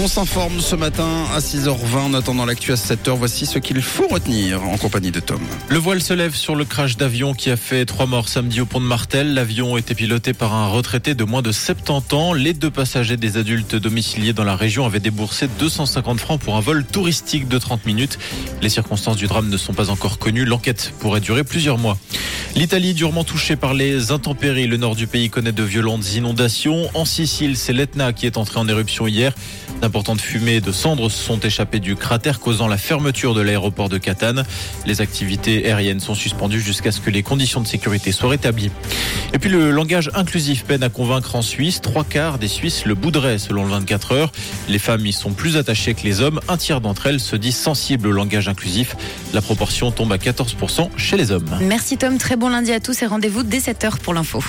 On s'informe ce matin à 6h20 en attendant l'actu à 7h. Voici ce qu'il faut retenir en compagnie de Tom. Le voile se lève sur le crash d'avion qui a fait trois morts samedi au pont de Martel. L'avion était piloté par un retraité de moins de 70 ans. Les deux passagers des adultes domiciliés dans la région avaient déboursé 250 francs pour un vol touristique de 30 minutes. Les circonstances du drame ne sont pas encore connues. L'enquête pourrait durer plusieurs mois. L'Italie durement touchée par les intempéries. Le nord du pays connaît de violentes inondations. En Sicile, c'est l'Etna qui est entré en éruption hier. D'importantes fumées de cendres sont échappées du cratère, causant la fermeture de l'aéroport de Catane. Les activités aériennes sont suspendues jusqu'à ce que les conditions de sécurité soient rétablies. Et puis le langage inclusif peine à convaincre en Suisse. Trois quarts des Suisses le boudraient selon le 24 heures. Les femmes y sont plus attachées que les hommes. Un tiers d'entre elles se disent sensibles au langage inclusif. La proportion tombe à 14% chez les hommes. Merci Tom, très bon lundi à tous et rendez-vous dès 7h pour l'info.